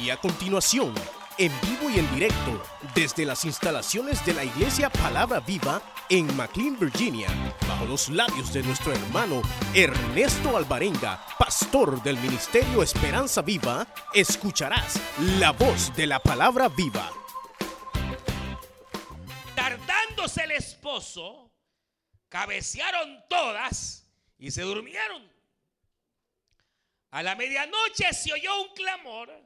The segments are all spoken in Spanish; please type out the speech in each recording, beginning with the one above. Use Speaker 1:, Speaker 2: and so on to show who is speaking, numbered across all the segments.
Speaker 1: Y a continuación, en vivo y en directo, desde las instalaciones de la Iglesia Palabra Viva en McLean, Virginia, bajo los labios de nuestro hermano Ernesto Alvarenga, pastor del Ministerio Esperanza Viva, escucharás la voz de la Palabra Viva.
Speaker 2: Tardándose el esposo, cabecearon todas y se durmieron. A la medianoche se oyó un clamor.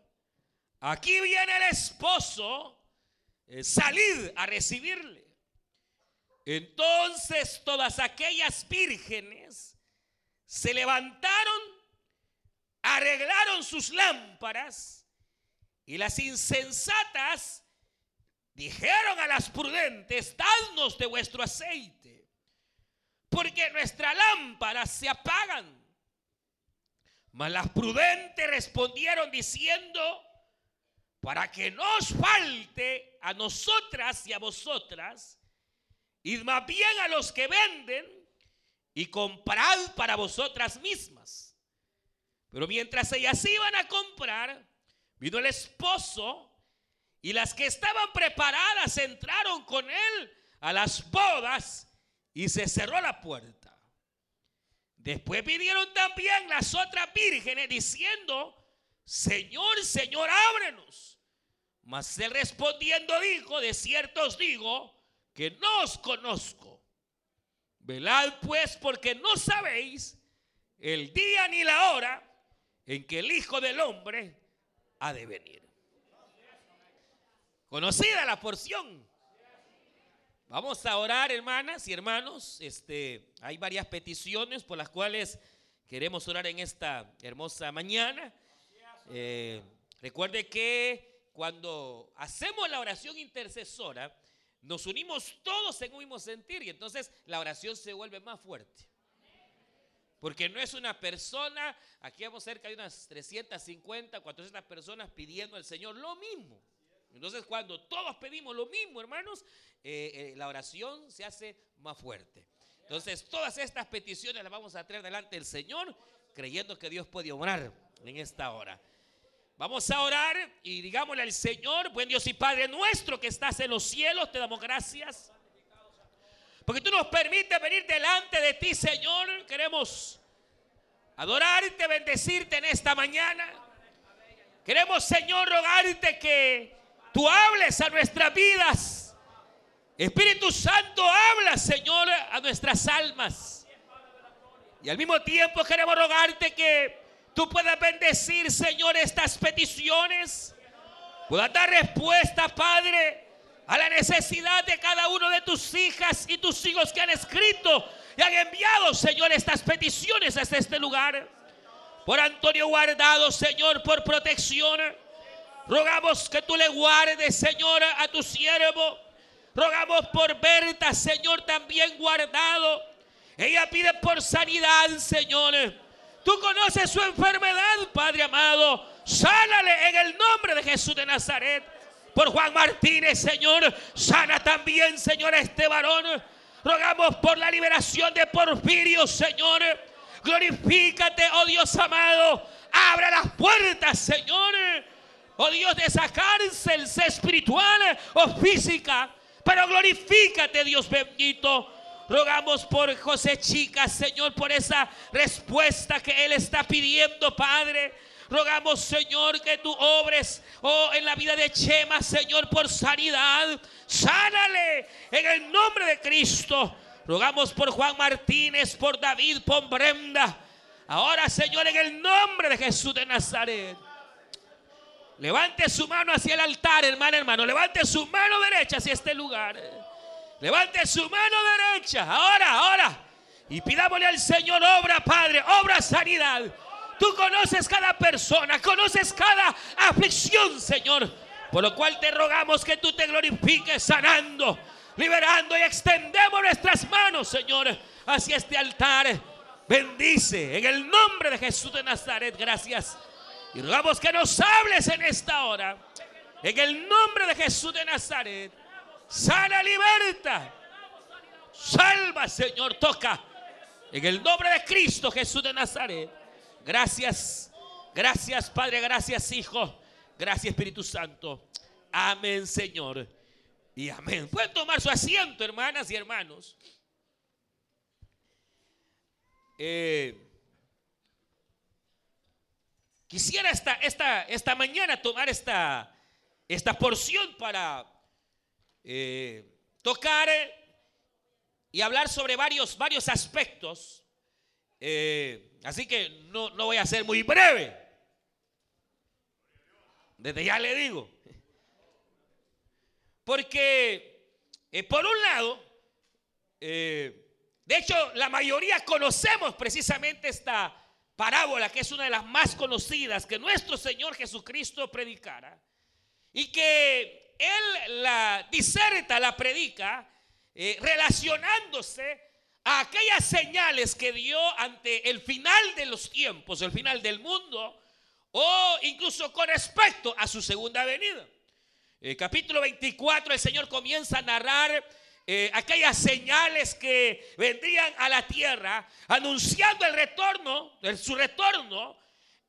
Speaker 2: Aquí viene el esposo. Eh, salid a recibirle. Entonces todas aquellas vírgenes se levantaron, arreglaron sus lámparas y las insensatas dijeron a las prudentes, dadnos de vuestro aceite, porque nuestras lámparas se apagan. Mas las prudentes respondieron diciendo, para que no os falte a nosotras y a vosotras, id más bien a los que venden y comprad para vosotras mismas. Pero mientras ellas iban a comprar, vino el esposo y las que estaban preparadas entraron con él a las bodas y se cerró la puerta. Después vinieron también las otras vírgenes diciendo, Señor, Señor, ábrenos. Mas él respondiendo dijo, de cierto os digo, que no os conozco. Velad pues porque no sabéis el día ni la hora en que el Hijo del Hombre ha de venir. Conocida la porción. Vamos a orar, hermanas y hermanos. Este, hay varias peticiones por las cuales queremos orar en esta hermosa mañana. Eh, recuerde que cuando hacemos la oración intercesora, nos unimos todos en un mismo sentir y entonces la oración se vuelve más fuerte. Porque no es una persona, aquí vamos cerca de unas 350, 400 personas pidiendo al Señor lo mismo. Entonces cuando todos pedimos lo mismo, hermanos, eh, eh, la oración se hace más fuerte. Entonces todas estas peticiones las vamos a traer delante del Señor, creyendo que Dios puede obrar en esta hora. Vamos a orar y digámosle al Señor, buen Dios y Padre nuestro que estás en los cielos, te damos gracias. Porque tú nos permites venir delante de ti, Señor. Queremos adorarte, bendecirte en esta mañana. Queremos, Señor, rogarte que tú hables a nuestras vidas. Espíritu Santo, habla, Señor, a nuestras almas. Y al mismo tiempo queremos rogarte que tú puedas bendecir, Señor, estas peticiones. Puedas dar respuesta, Padre, a la necesidad de cada uno de tus hijas y tus hijos que han escrito y han enviado, Señor, estas peticiones hasta este lugar. Por Antonio Guardado, Señor, por protección Rogamos que tú le guardes, Señor, a tu siervo. Rogamos por Berta, Señor, también guardado. Ella pide por sanidad, Señor. Tú conoces su enfermedad, Padre amado. Sánale en el nombre de Jesús de Nazaret. Por Juan Martínez, Señor. Sana también, Señor, a este varón. Rogamos por la liberación de Porfirio, Señor. Glorifícate, oh Dios amado. Abre las puertas, Señor oh Dios, de esa cárcel, sea espiritual o física. Pero glorifícate, Dios bendito. Rogamos por José Chica, Señor, por esa respuesta que Él está pidiendo, Padre. Rogamos, Señor, que tú obres, oh, en la vida de Chema, Señor, por sanidad. Sánale en el nombre de Cristo. Rogamos por Juan Martínez, por David, por Brenda. Ahora, Señor, en el nombre de Jesús de Nazaret. Levante su mano hacia el altar, hermano, hermano. Levante su mano derecha hacia este lugar. Levante su mano derecha. Ahora, ahora. Y pidámosle al Señor obra, Padre, obra sanidad. Tú conoces cada persona, conoces cada aflicción, Señor. Por lo cual te rogamos que tú te glorifiques sanando, liberando y extendemos nuestras manos, Señor, hacia este altar. Bendice en el nombre de Jesús de Nazaret. Gracias. Y rogamos que nos hables en esta hora. En el nombre de Jesús de Nazaret. Sana, liberta. Salva, Señor, toca. En el nombre de Cristo Jesús de Nazaret. Gracias. Gracias, Padre. Gracias, Hijo. Gracias Espíritu Santo. Amén Señor. Y amén. Pueden tomar su asiento, hermanas y hermanos. Eh, quisiera esta, esta, esta mañana tomar esta, esta porción para eh, tocar y hablar sobre varios, varios aspectos. Eh, así que no, no voy a ser muy breve. Desde ya le digo. Porque, eh, por un lado, de hecho, la mayoría conocemos precisamente esta parábola, que es una de las más conocidas que nuestro Señor Jesucristo predicara. Y que Él la diserta, la predica, eh, relacionándose a aquellas señales que dio ante el final de los tiempos, el final del mundo, o incluso con respecto a su segunda venida. El capítulo 24 el Señor comienza a narrar eh, aquellas señales que vendrían a la tierra, anunciando el retorno, su retorno,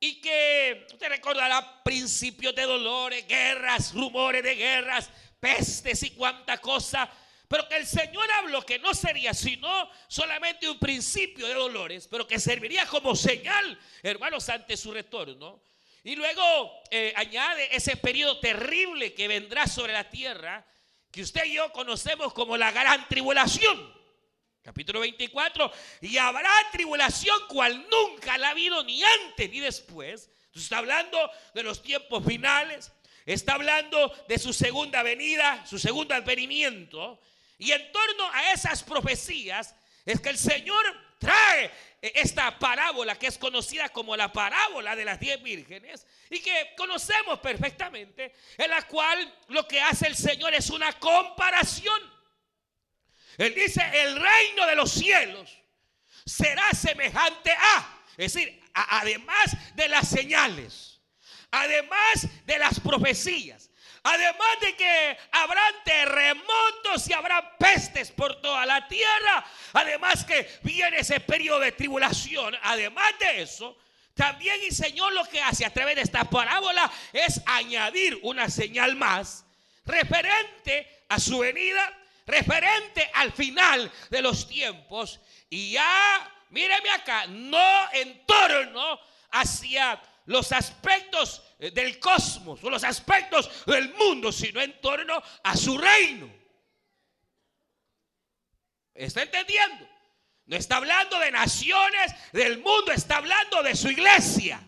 Speaker 2: y que usted recordará principios de dolores, guerras, rumores de guerras, pestes y cuánta cosa pero que el Señor habló que no sería sino solamente un principio de dolores, pero que serviría como señal, hermanos, ante su retorno. Y luego eh, añade ese periodo terrible que vendrá sobre la tierra, que usted y yo conocemos como la gran tribulación. Capítulo 24, y habrá tribulación cual nunca la ha habido ni antes ni después. Entonces está hablando de los tiempos finales, está hablando de su segunda venida, su segundo advenimiento. Y en torno a esas profecías es que el Señor trae esta parábola que es conocida como la parábola de las diez vírgenes y que conocemos perfectamente, en la cual lo que hace el Señor es una comparación. Él dice, el reino de los cielos será semejante a, es decir, además de las señales, además de las profecías, Además de que habrán terremotos y habrá pestes por toda la tierra. Además que viene ese periodo de tribulación. Además de eso, también el Señor lo que hace a través de esta parábola es añadir una señal más referente a su venida, referente al final de los tiempos. Y ya, míreme acá, no en torno hacia los aspectos eh, del cosmos o los aspectos del mundo, sino en torno a su reino. ¿Está entendiendo? No está hablando de naciones del mundo, está hablando de su iglesia.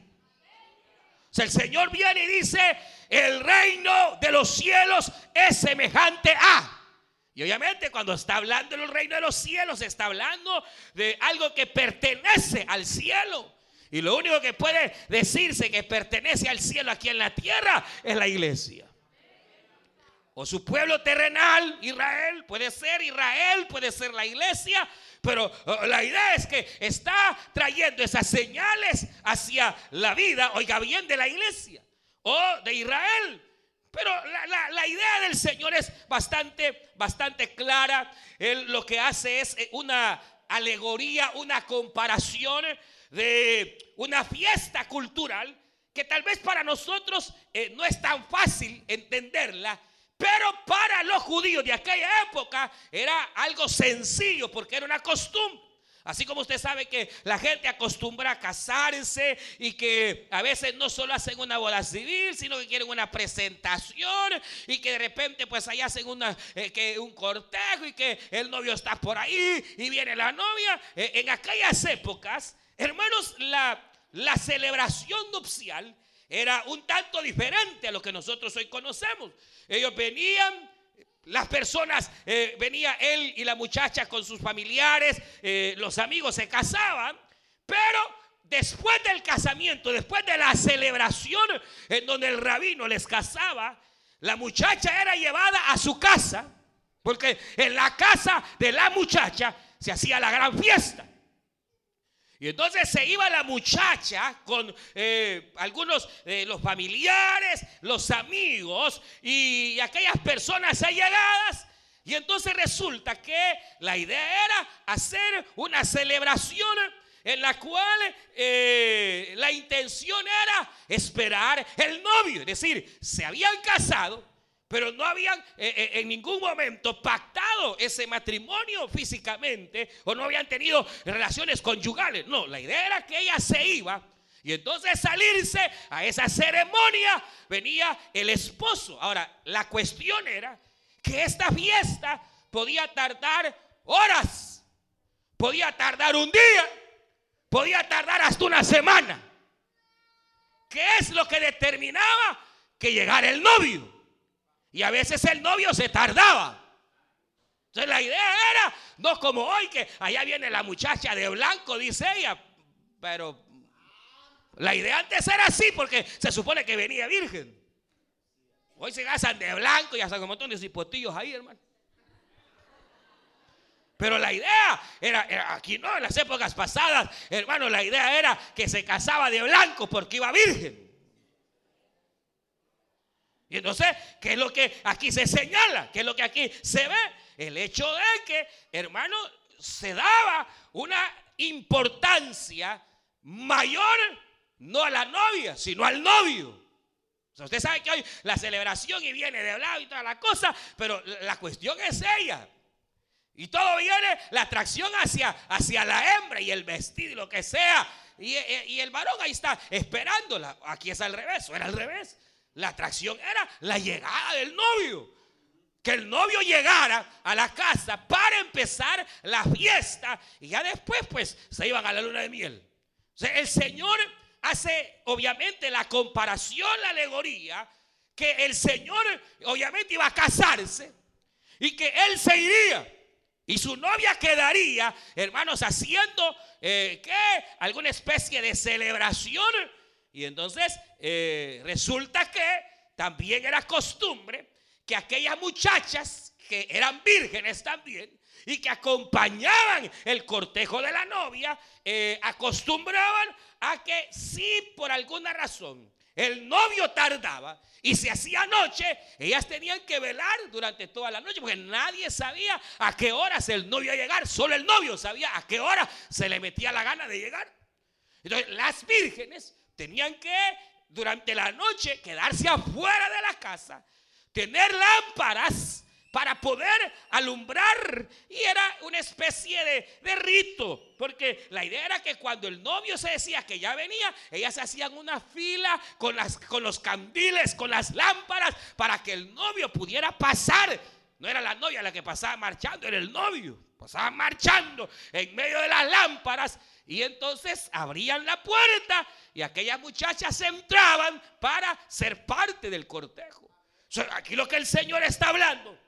Speaker 2: O el Señor viene y dice, el reino de los cielos es semejante a. Y obviamente cuando está hablando del reino de los cielos, está hablando de algo que pertenece al cielo. Y lo único que puede decirse que pertenece al cielo aquí en la tierra es la iglesia. O su pueblo terrenal, Israel, puede ser Israel, puede ser la iglesia, pero la idea es que está trayendo esas señales hacia la vida, oiga bien, de la iglesia o de Israel. Pero la, idea del Señor es bastante, bastante clara. Él lo que hace es eh, una alegoría, una comparación de una fiesta cultural que tal vez para nosotros eh, no es tan fácil entenderla, pero para los judíos de aquella época era algo sencillo porque era una costumbre. Así como usted sabe que la gente acostumbra a casarse y que a veces no solo hacen una boda civil, sino que quieren una presentación y que de repente pues ahí hacen una, eh, que un cortejo y que el novio está por ahí y viene la novia. Eh, en aquellas épocas Hermanos, la, la celebración nupcial era un tanto diferente a lo que nosotros hoy conocemos. Ellos venían, las personas, eh, venía él y la muchacha con sus familiares, eh, los amigos se casaban, pero después del casamiento, después de la celebración en donde el rabino les casaba, la muchacha era llevada a su casa, porque en la casa de la muchacha se hacía la gran fiesta. Y entonces se iba la muchacha con eh, algunos de los familiares, los amigos y, aquellas personas allegadas. Y entonces resulta que la idea era hacer una celebración en la cual eh, la intención era esperar el novio. Es decir, se habían casado, pero no habían eh, eh, en ningún momento pactado ese matrimonio físicamente o no habían tenido relaciones conyugales. No, la idea era que ella se iba y entonces salirse a esa ceremonia venía el esposo. Ahora, la cuestión era que esta fiesta podía tardar horas, podía tardar un día, podía tardar hasta una semana. ¿Qué es lo que determinaba que llegara el novio? Y a veces el novio se tardaba. Entonces la idea era, no como hoy, que allá viene la muchacha de blanco, dice ella, pero la idea antes era así porque se supone que venía virgen. Hoy se gastan de blanco y hasta un montón de cipotillos ahí, hermano. Pero la idea era, aquí no, en las épocas pasadas, hermano, la idea era que se casaba de blanco porque iba virgen. Y entonces, ¿qué es lo que aquí se señala? ¿Qué es lo que aquí se ve? El hecho de que, hermano, se daba una importancia mayor no a la novia, sino al novio. usted sabe que hoy la celebración y viene de lado y toda la cosa, pero la cuestión es ella. Y todo viene la atracción hacia, hacia la hembra y el vestido y lo que sea. Y, y, el varón ahí está esperándola. Aquí es al revés, o era al revés. La atracción era la llegada del novio. Que el novio llegara a la casa para empezar la fiesta. Y ya después, pues, se iban a la luna de miel. O sea, el Señor hace obviamente la comparación, la alegoría, que el Señor obviamente iba a casarse y que Él se iría. Y su novia quedaría, hermanos, haciendo eh, ¿qué? alguna especie de celebración. Y entonces eh, resulta que también era costumbre que aquellas muchachas que eran vírgenes también y que acompañaban el cortejo de la novia, eh, acostumbraban a que si por alguna razón el novio tardaba y se hacía noche, ellas tenían que velar durante toda la noche porque nadie sabía a qué horas el novio iba a llegar, solo el novio sabía a qué hora se le metía la gana de llegar. Entonces las vírgenes tenían que durante la noche quedarse afuera de la casa, tener lámparas para poder alumbrar. Y era una especie de, rito, porque la idea era que cuando el novio se decía que ya venía, ellas hacían una fila con, las, con los candiles, con las lámparas, para que el novio pudiera pasar. No era la novia la que pasaba marchando, era el novio. Pasaba marchando en medio de las lámparas. Y entonces abrían la puerta y aquellas muchachas entraban para ser parte del cortejo. aquí lo que el Señor está hablando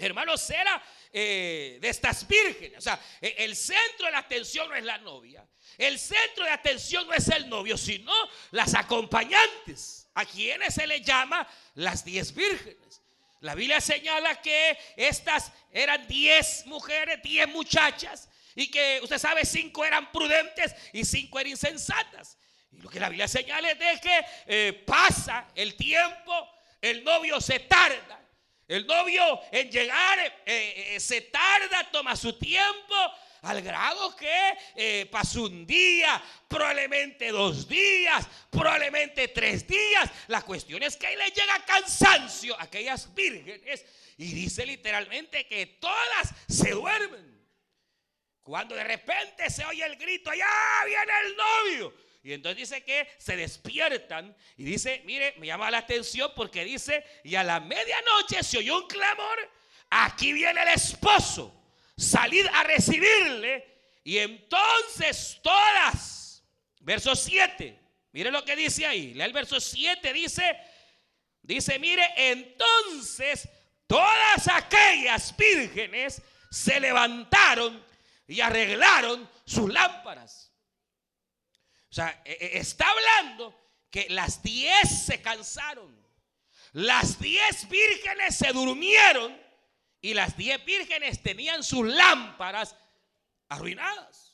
Speaker 2: Hermanos, era eh, de estas vírgenes. O sea, e, el centro de la atención no es la novia. El centro de atención no es el novio, sino las acompañantes, a quienes se le llama las diez vírgenes. La Biblia señala que estas eran diez mujeres, diez muchachas, y que usted sabe, cinco eran prudentes y cinco eran insensatas. Y lo que la Biblia señala es de que eh, pasa el tiempo, el novio se tarda el novio en llegar eh, eh, se tarda, toma su tiempo, al grado que eh, pasó un día, probablemente dos días, probablemente tres días. La cuestión es que ahí le llega cansancio a aquellas vírgenes y dice literalmente que todas se duermen. Cuando de repente se oye el grito, allá viene el novio. Y entonces dice que se despiertan y dice, mire, me llama la atención porque dice, y a la medianoche se oyó un clamor, aquí viene el esposo, salid a recibirle. Y entonces todas, verso 7, mire lo que dice ahí, lea el verso 7, dice, dice, mire, entonces todas aquellas vírgenes se levantaron y arreglaron sus lámparas. O sea, e, e, está hablando que las diez se cansaron. Las diez vírgenes se durmieron y las diez vírgenes tenían sus lámparas arruinadas.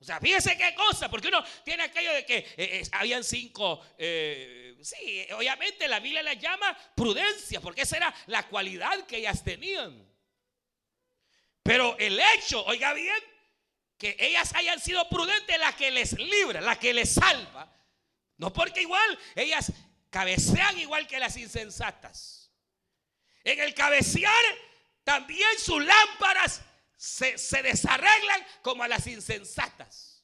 Speaker 2: O sea, fíjese qué cosa, porque uno tiene aquello de que eh, eh, habían cinco, eh, sí, obviamente la Biblia la llama prudencia, porque esa era la cualidad que ellas tenían. Pero el hecho, oiga bien, que ellas hayan sido prudentes, la que les libra, la que les salva. No porque igual ellas cabecean igual que las insensatas. En el cabecear también sus lámparas se, se desarreglan como a las insensatas.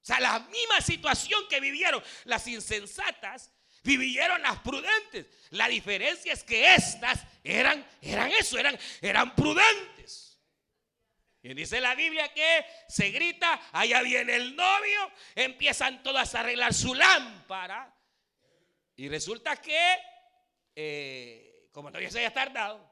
Speaker 2: O sea, la misma situación que vivieron las insensatas, vivieron las prudentes. La diferencia es que estas eran, eran eso, eran, eran prudentes. Y dice la Biblia que se grita, allá viene el novio, empiezan todas a arreglar su lámpara. Y resulta que, eh, como todavía se haya tardado,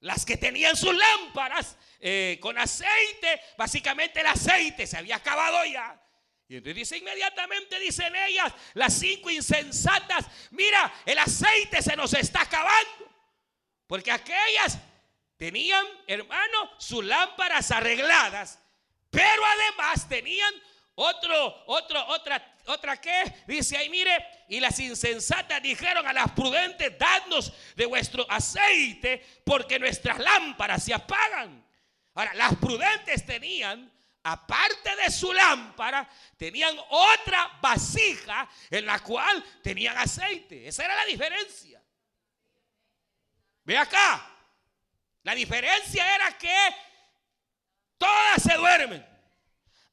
Speaker 2: las que tenían sus lámparas eh, con aceite, básicamente el aceite se había acabado ya. Y entonces dice inmediatamente, dicen ellas, las cinco insensatas, mira, el aceite se nos está acabando. Porque aquellas tenían, hermano, sus lámparas arregladas, pero además tenían otro, otro, otra, otra que dice ahí, mire, y las insensatas dijeron a las prudentes, dadnos de vuestro aceite, porque nuestras lámparas se apagan. Ahora, las prudentes tenían aparte de su lámpara, tenían otra vasija en la cual tenían aceite. Esa era la diferencia. Ve acá. La diferencia era que todas se duermen.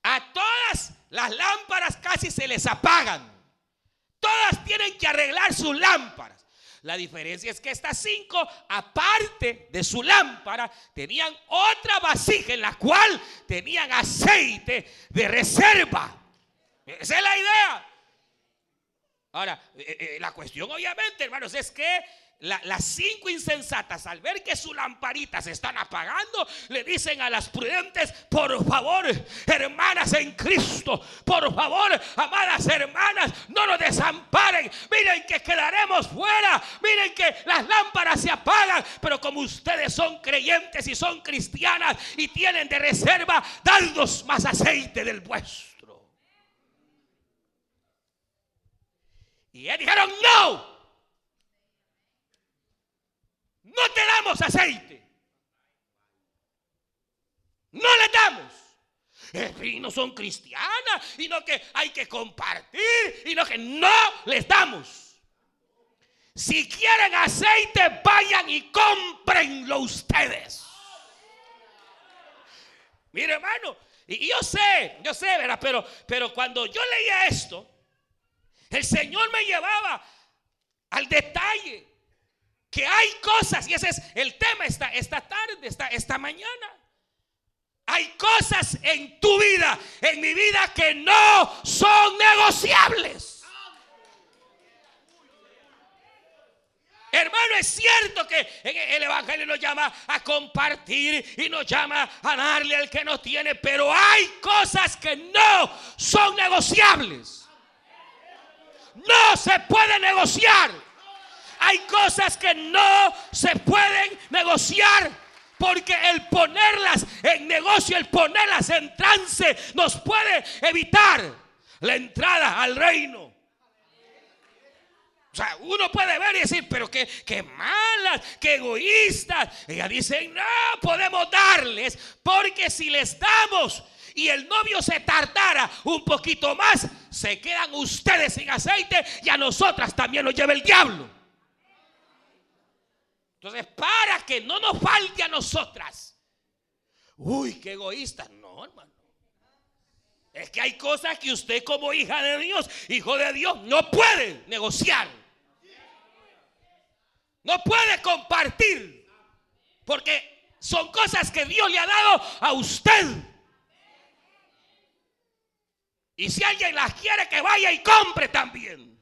Speaker 2: A todas las lámparas casi se les apagan. Todas tienen que arreglar sus lámparas. La diferencia es que estas cinco, aparte de su lámpara, tenían otra vasija en la cual tenían aceite de reserva. Esa es la idea. Ahora, eh, eh, la cuestión obviamente, hermanos, es que las cinco insensatas, al ver que sus lamparitas se están apagando, le dicen a las prudentes, por favor, hermanas en Cristo, por favor, amadas hermanas, no nos desamparen. Miren que quedaremos fuera. Miren que las lámparas se apagan. Pero como ustedes son creyentes y son cristianas y tienen de reserva, dadnos más aceite del vuestro. Y ellos dijeron, no. No te damos aceite. No le damos. y no son cristianas, y no que hay que compartir, y no que no les damos. Si quieren aceite, vayan y cómprenlo ustedes. Mire, hermano, y yo sé, yo sé, ¿verdad? Pero, pero cuando yo leía esto, el Señor me llevaba al detalle que hay cosas, y ese es el tema esta, esta tarde, esta, esta mañana. Hay cosas en tu vida, en mi vida, que no son negociables. Hermano, es cierto que el Evangelio nos llama a compartir y nos llama a darle al que no tiene, pero hay cosas que no son negociables. No se puede negociar. Hay cosas que no se pueden negociar. Porque el ponerlas en negocio, el ponerlas en trance, nos puede evitar la entrada al reino. O sea, uno puede ver y decir, pero qué, qué malas, qué egoístas. Ella dice, no podemos darles, porque si les damos y el novio se tardara un poquito más, se quedan ustedes sin aceite y a nosotras también nos lleva el diablo. Entonces, para que no nos falte a nosotras. Uy, qué egoísta. No, hermano. Es que hay cosas que usted como hija de Dios, hijo de Dios, no puede negociar. No puede compartir. Porque son cosas que Dios le ha dado a usted. Y si alguien las quiere, que vaya y compre también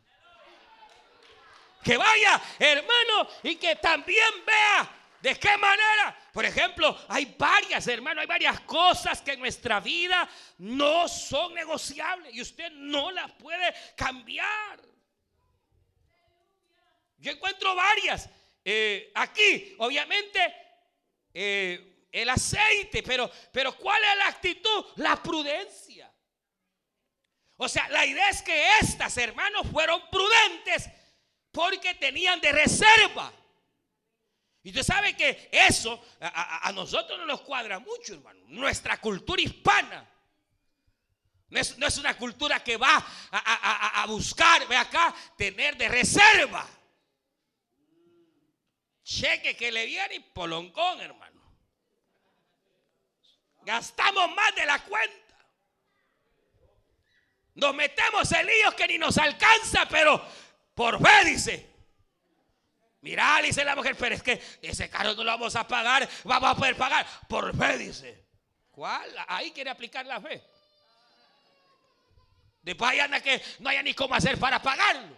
Speaker 2: que vaya, hermano, y que también vea de qué manera. Por ejemplo, hay varias, hermano, hay varias cosas que en nuestra vida no son negociables y usted no las puede cambiar. Yo encuentro varias. Eh, aquí, obviamente, eh, el aceite, pero, pero ¿cuál es la actitud? La prudencia. O sea, la idea es que estas, hermanos, fueron prudentes porque tenían de reserva. Y usted sabe que eso a, nosotros no nos cuadra mucho, hermano. Nuestra cultura hispana. No es, una cultura que va a buscar, ve acá, tener de reserva. Cheque que le viene y poloncón, hermano. Gastamos más de la cuenta. Nos metemos en líos que ni nos alcanza, pero por fe dice. Mira, le dice la mujer, pero es que ese carro no lo vamos a pagar, vamos a poder pagar. Por fe dice. ¿Cuál? Ahí quiere aplicar la fe. Después ahí anda que no haya ni cómo hacer para pagarlo.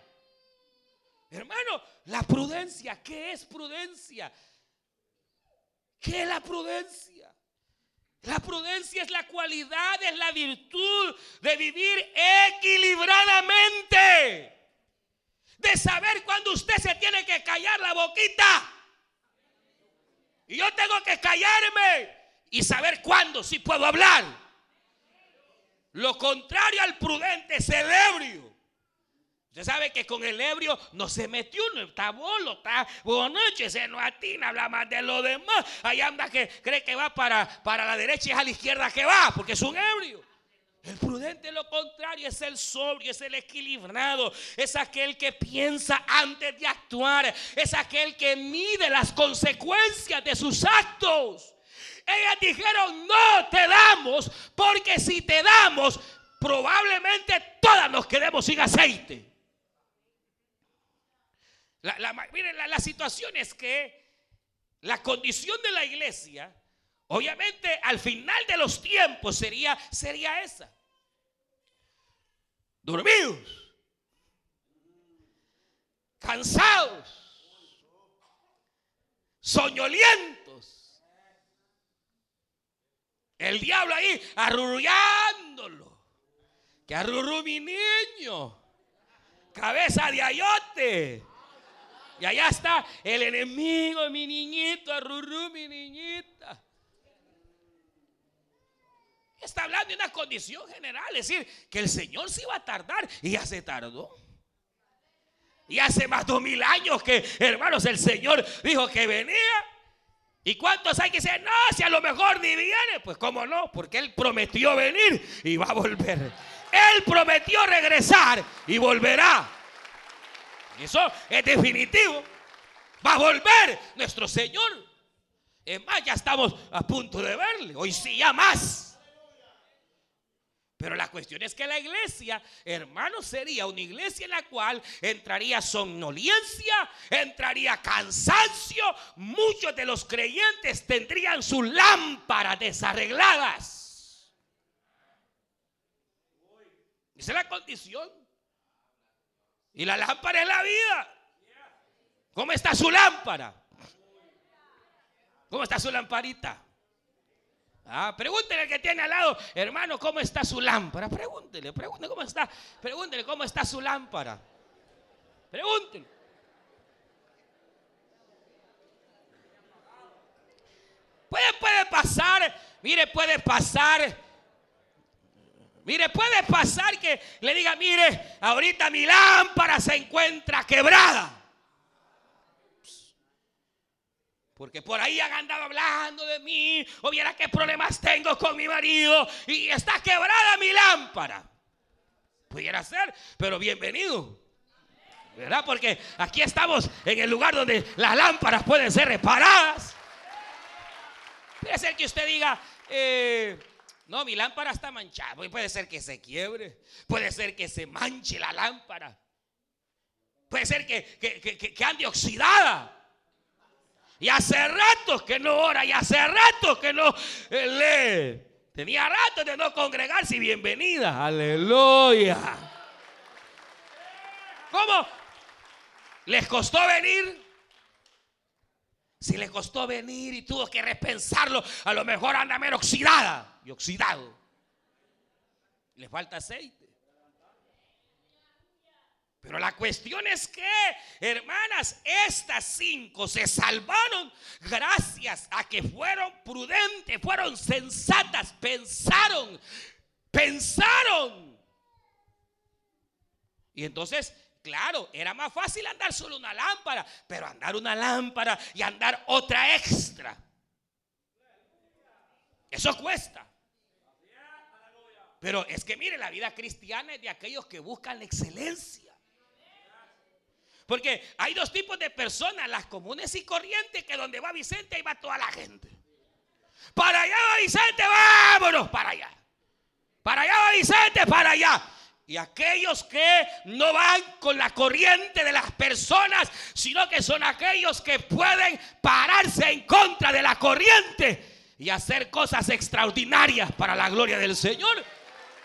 Speaker 2: Hermano, la prudencia, ¿qué es prudencia? ¿Qué es la prudencia? La prudencia es la cualidad, es la virtud de vivir equilibradamente. De saber cuando usted se tiene que callar la boquita. Y yo tengo que callarme y saber cuándo sí puedo hablar. Lo contrario al prudente es el ebrio. Usted sabe que con el ebrio no se metió uno, está bolo, está bonoche, se no atina, habla más de lo demás. Ahí anda que cree que va para, para la derecha y es a la izquierda que va, porque es un ebrio. El prudente lo contrario es el sobrio, es el equilibrado, es aquel que piensa antes de actuar, es aquel que mide las consecuencias de sus actos. Ellas dijeron, no te damos, porque si te damos, probablemente todas nos quedemos sin aceite. La, la- miren, la- la situación es que la condición de la iglesia, obviamente al final de los tiempos sería, sería esa. Dormidos, cansados, soñolientos. El diablo ahí arrullándolo. Que arrurú mi niño. Cabeza de ayote. Y allá está el enemigo, mi niñito, arrurú, mi niñita. Está hablando de una condición general, es decir, que el Señor se iba a tardar y ya se tardó. Y hace más de mil años que, hermanos, el Señor dijo que venía. ¿Y cuántos hay que decir, no, si a lo mejor ni viene? Pues cómo no, porque Él prometió venir y va a volver. Él prometió regresar y volverá. Eso es definitivo. Va a volver nuestro Señor. Es más, ya estamos a punto de verle. Hoy sí, ya más. Pero la cuestión es que la iglesia, hermano, sería una iglesia en la cual entraría somnolencia, entraría cansancio. Muchos de los creyentes tendrían sus lámparas desarregladas. Esa es la condición. Y la lámpara es la vida. ¿Cómo está su lámpara? ¿Cómo está su lamparita? Ah, pregúntele al que tiene al lado, hermano, ¿cómo está su lámpara? Pregúntele, pregúntele cómo está, pregúntele cómo está su lámpara. Pregúntele. Puede, puede pasar, mire, puede pasar. Mire, puede pasar que le diga, mire, ahorita mi lámpara se encuentra quebrada. Porque por ahí han andado hablando de mí, o viera qué problemas tengo con mi marido, y está quebrada mi lámpara. Pudiera ser, pero bienvenido. ¿Verdad? Porque aquí estamos en el lugar donde las lámparas pueden ser reparadas. Puede ser que usted diga, eh, no, mi lámpara está manchada. Pues Puede ser que se quiebre. Puede ser que se manche la lámpara. Puede ser que, que- que- que- que ande oxidada. Y hace rato que no ora, y hace rato que no eh, lee. Tenía rato de no congregarse y bienvenida. Aleluya. ¿Cómo? ¿Les costó venir? Si les costó venir y tuvo que repensarlo, a lo mejor anda menos oxidada y oxidado. Le falta aceite. Pero la cuestión es que, hermanas, estas cinco se salvaron gracias a que fueron prudentes, fueron sensatas, pensaron, pensaron. Y entonces, claro, era más fácil andar solo una lámpara, pero andar una lámpara y andar otra extra. Eso cuesta. pero es que mire, la vida cristiana es de aquellos que buscan la excelencia. Porque hay dos tipos de personas, las comunes y corrientes, que donde va Vicente, ahí va toda la gente. Para allá va Vicente, vámonos para allá. Para allá va Vicente, para allá. Y aquellos que no van con la corriente de las personas, sino que son aquellos que pueden pararse en contra de la corriente y hacer cosas extraordinarias para la gloria del Señor.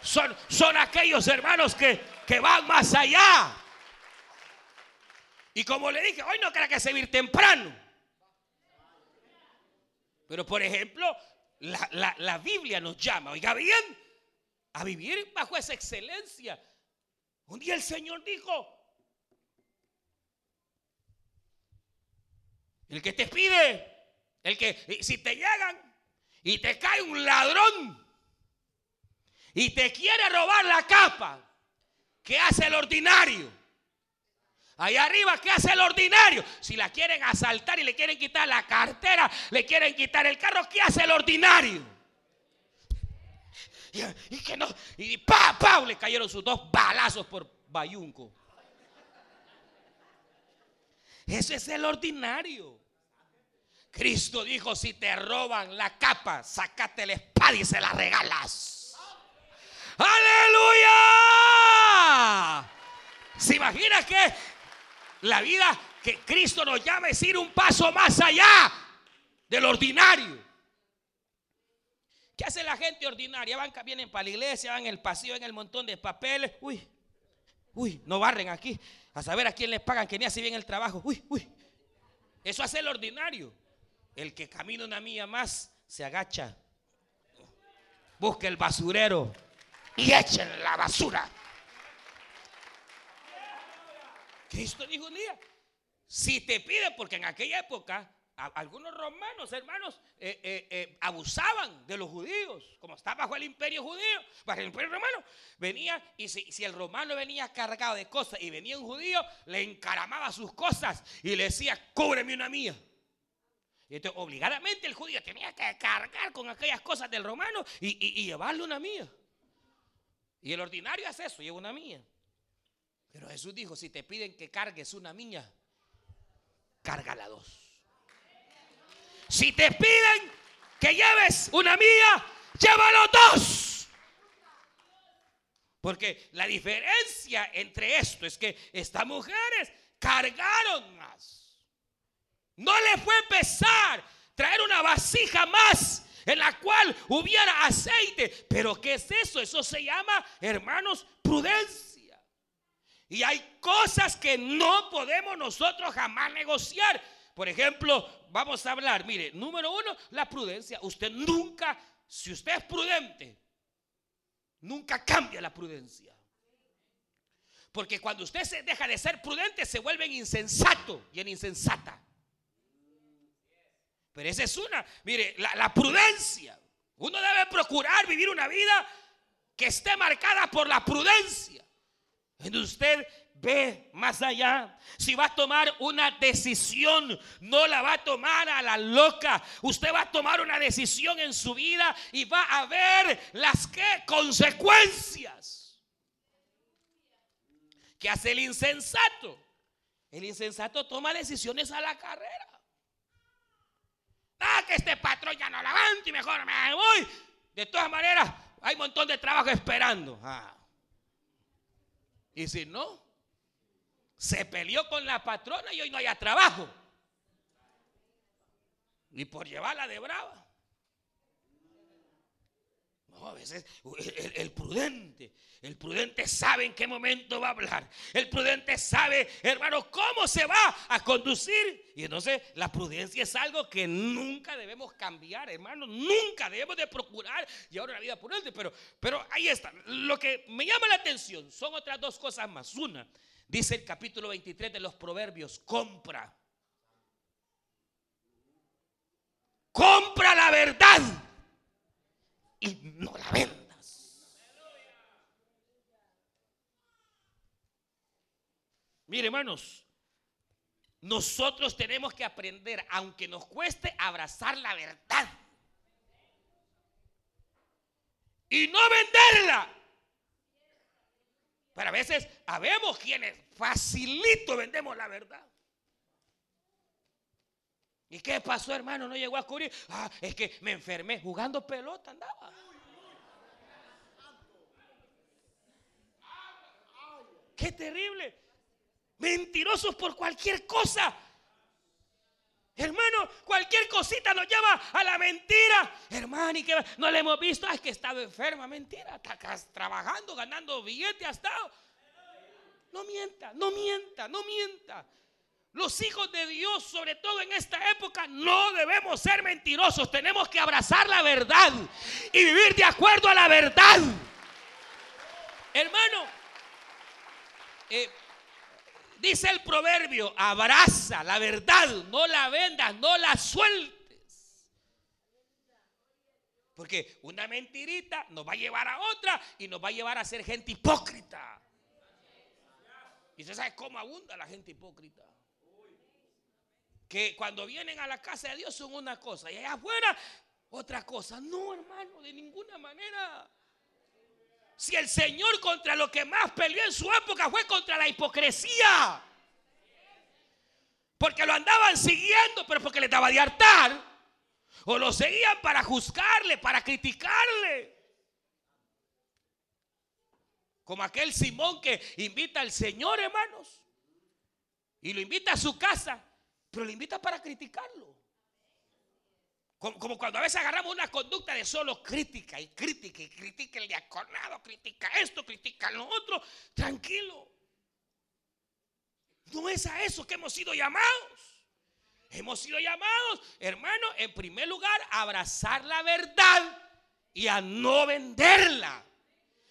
Speaker 2: Son, son aquellos hermanos que, que van más allá. Y como le dije, hoy no crea que se vir temprano. Pero por ejemplo, la, la Biblia nos llama, oiga bien, a vivir bajo esa excelencia. Un día el Señor dijo, el que te pide, el que si te llegan y te cae un ladrón y te quiere robar la capa, ¿qué hace el ordinario? Allá arriba, ¿qué hace el ordinario? Si la quieren asaltar y le quieren quitar la cartera, le quieren quitar el carro, ¿qué hace el ordinario? Y, que no, y pa, pa, le cayeron sus dos balazos por bayunco. Ese es el ordinario. Cristo dijo, si te roban la capa, sacate la espada y se la regalas. Aleluya. ¿Se imagina que la vida que Cristo nos llama es ir un paso más allá del ordinario? ¿Qué hace la gente ordinaria? Van, vienen para la iglesia, van en el pasillo, en el montón de papeles. Uy, uy, no barren aquí. A saber a quién les pagan, que ni hace bien el trabajo. Uy, uy. Eso hace el ordinario. El que camina una milla más se agacha. Busca el basurero y echen la basura. Cristo dijo un día, si te piden, porque en aquella época algunos romanos, hermanos, eh, eh, eh, abusaban de los judíos, como está bajo el imperio judío, bajo el imperio romano, venía y si, el romano venía cargado de cosas y venía un judío, le encaramaba sus cosas y le decía, cúbreme una mía. Y entonces, obligadamente el judío tenía que cargar con aquellas cosas del romano y, y llevarle una mía. Y el ordinario hace eso, lleva una mía. Pero Jesús dijo, si te piden que cargues una mía, cárgala dos. Si te piden que lleves una mía, llévalo dos. Porque la diferencia entre esto es que estas mujeres cargaron más. No le fue pesar traer una vasija más en la cual hubiera aceite. Pero ¿qué es eso? Eso se llama, hermanos, prudencia. Y hay cosas que no podemos nosotros jamás negociar. Por ejemplo, vamos a hablar, mire, número uno, la prudencia. Usted nunca, si usted es prudente, nunca cambia la prudencia. Porque cuando usted se deja de ser prudente, se vuelve insensato y en insensata. Pero esa es una, mire, la, prudencia. Uno debe procurar vivir una vida que esté marcada por la prudencia. Usted ve más allá. Si va a tomar una decisión, no la va a tomar a la loca. Usted va a tomar una decisión en su vida y va a ver las que consecuencias. ¿Qué hace el insensato? El insensato toma decisiones a la carrera. Ah, que este patrón ya no levanta y mejor me voy. De todas maneras, hay un montón de trabajo esperando. Ah. Y si no, se peleó con la patrona y hoy no haya trabajo. Y por llevarla de brava. A veces el, prudente, el prudente sabe en qué momento va a hablar. El prudente sabe, hermano, cómo se va a conducir. Y entonces la prudencia es algo que nunca debemos cambiar, hermano. Nunca debemos de procurar llevar una vida prudente. Pero, pero ahí está. Lo que me llama la atención son otras dos cosas más. Una, Dice el capítulo 23 de los Proverbios, compra. Compra la verdad y no la vendas. Mire, hermanos, nosotros tenemos que aprender, aunque nos cueste, abrazar la verdad. y no venderla. Pero a veces habemos quienes facilito vendemos la verdad. ¿Y qué pasó, hermano? No llegó a cubrir. Ah, es que me enfermé jugando pelota, andaba. Qué terrible. Mentirosos por cualquier cosa. Hermano, cualquier cosita nos lleva a la mentira. Hermano, ¿y que no le hemos visto? es que estaba enferma, mentira. Está trabajando, ganando billetes, ha estado. No mienta, no mienta, no mienta. Los hijos de Dios, sobre todo en esta época, no debemos ser mentirosos. Tenemos que abrazar la verdad y vivir de acuerdo a la verdad. Hermano, eh, dice el proverbio, abraza la verdad, no la vendas, no la sueltes. Porque una mentirita nos va a llevar a otra y nos va a llevar a ser gente hipócrita. Y usted sabe cómo abunda la gente hipócrita. Que cuando vienen a la casa de Dios son una cosa y allá afuera otra cosa. No, hermano, de ninguna manera. Si el Señor contra lo que más peleó en su época fue contra la hipocresía. Porque lo andaban siguiendo, pero porque le daba de hartar. O lo seguían para juzgarle, para criticarle. Como aquel Simón que invita al Señor, hermanos. Y lo invita a su casa, pero lo invita para criticarlo. Como, cuando a veces agarramos una conducta de solo crítica y crítica y critica el diaconado, critica esto, critica lo otro. Tranquilo. No es a eso que hemos sido llamados. Hemos sido llamados, hermano, en primer lugar, a abrazar la verdad y a no venderla.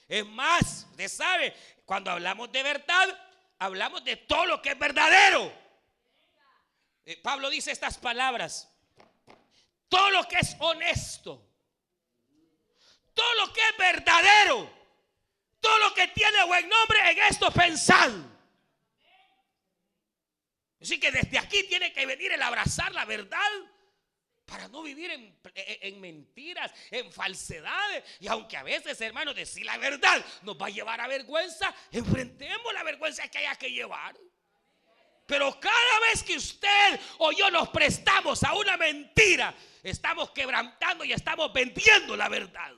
Speaker 2: Es más, usted sabe, cuando hablamos de verdad, hablamos de todo lo que es verdadero. Eh, Pablo dice estas palabras. Todo lo que es honesto, todo lo que es verdadero, todo lo que tiene buen nombre, en esto pensad. Así que desde aquí tiene que venir el abrazar la verdad para no vivir en, mentiras, en falsedades. Y aunque a veces, hermanos, decir la verdad nos va a llevar a vergüenza, enfrentemos la vergüenza que haya que llevar. Pero cada vez que usted o yo nos prestamos a una mentira, estamos quebrantando y estamos vendiendo la verdad.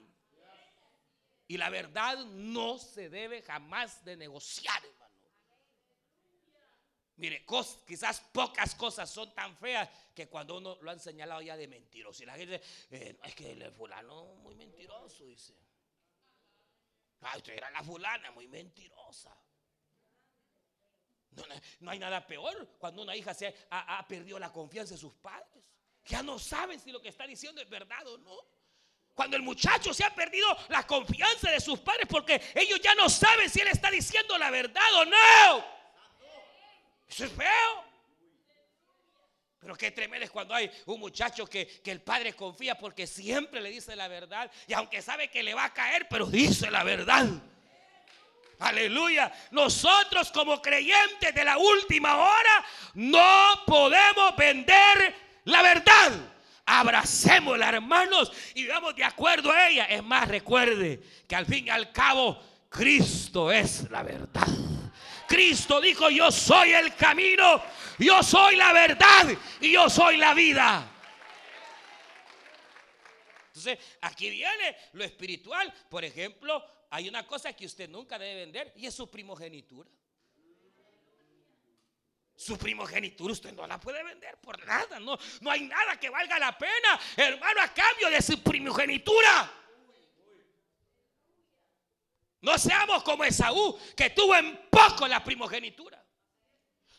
Speaker 2: Y la verdad no se debe jamás de negociar. Mire, quizás pocas cosas son tan feas que cuando uno lo han señalado ya de mentiroso. Y la gente dice, eh, es que el fulano muy mentiroso, dice. Ah, usted era la fulana, muy mentirosa. No, hay nada peor cuando una hija se ha, perdido la confianza de sus padres. Ya no saben si lo que está diciendo es verdad o no. Cuando el muchacho se ha perdido la confianza de sus padres porque ellos ya no saben si él está diciendo la verdad o no. Eso es feo. Pero qué tremendo es cuando hay un muchacho que, el padre confía porque siempre le dice la verdad. Y aunque sabe que le va a caer, pero dice la verdad. Aleluya. Nosotros como creyentes de la última hora no podemos vender la verdad. Abracémosla, hermanos, y vamos de acuerdo a ella. Es más, recuerde que al fin y al cabo, Cristo es la verdad. Cristo dijo, yo soy el camino, yo soy la verdad y yo soy la vida. Entonces, aquí viene lo espiritual. Por ejemplo, hay una cosa que usted nunca debe vender y es su primogenitura. Su primogenitura usted no la puede vender por nada. No, no hay nada que valga la pena, hermano, a cambio de su primogenitura. No seamos como Esaú, que tuvo en poco la primogenitura.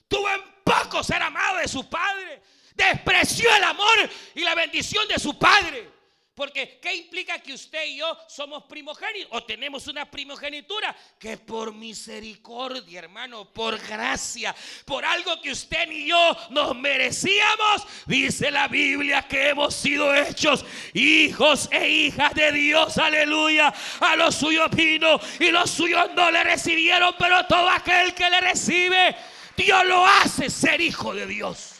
Speaker 2: Tuvo en poco ser amado de su padre. Despreció el amor y la bendición de su padre. Porque, ¿qué implica que usted y yo somos primogénitos o tenemos una primogenitura? Que por misericordia, hermano, por gracia, por algo que usted ni yo nos merecíamos, dice la Biblia que hemos sido hechos hijos e hijas de Dios, aleluya. A los suyos vino y los suyos no le recibieron, pero todo aquel que le recibe, Dios lo hace ser hijo de Dios.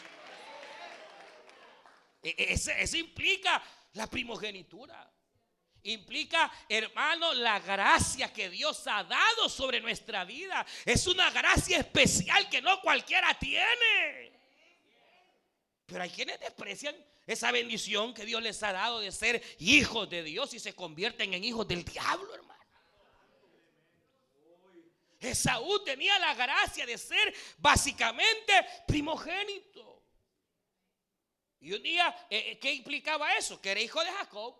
Speaker 2: E, e, eso implica la primogenitura. implica, hermano, la gracia que Dios ha dado sobre nuestra vida. Es una gracia especial que no cualquiera tiene. Pero hay quienes desprecian esa bendición que Dios les ha dado de ser hijos de Dios y se convierten en hijos del diablo, hermano. Esaú tenía la gracia de ser básicamente primogénito. Y un día, eh, eh, ¿qué implicaba eso? Que era hijo de Jacob,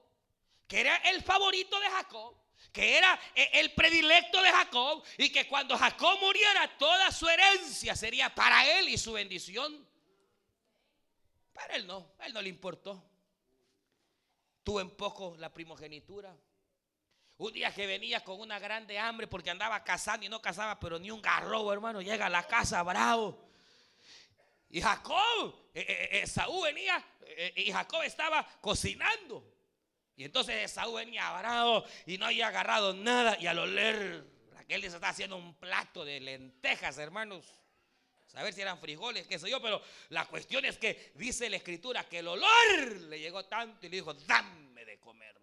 Speaker 2: que era el favorito de Jacob, que era eh, el predilecto de Jacob y que cuando Jacob muriera toda su herencia sería para él y su bendición. Para él no, a él no le importó. Tuvo en poco la primogenitura. Un día que venía con una grande hambre porque andaba cazando y no cazaba, pero ni un garrobo, hermano, llega a la casa bravo. Y Jacob, eh, eh, eh, Esaú venía y Jacob estaba cocinando. Y entonces Esaú venía bravo y no había agarrado nada. Y al oler, Raquel se está haciendo un plato de lentejas, hermanos. A ver si eran frijoles, qué sé yo, pero la cuestión es que dice la escritura que el olor le llegó tanto y le dijo, dame de comer.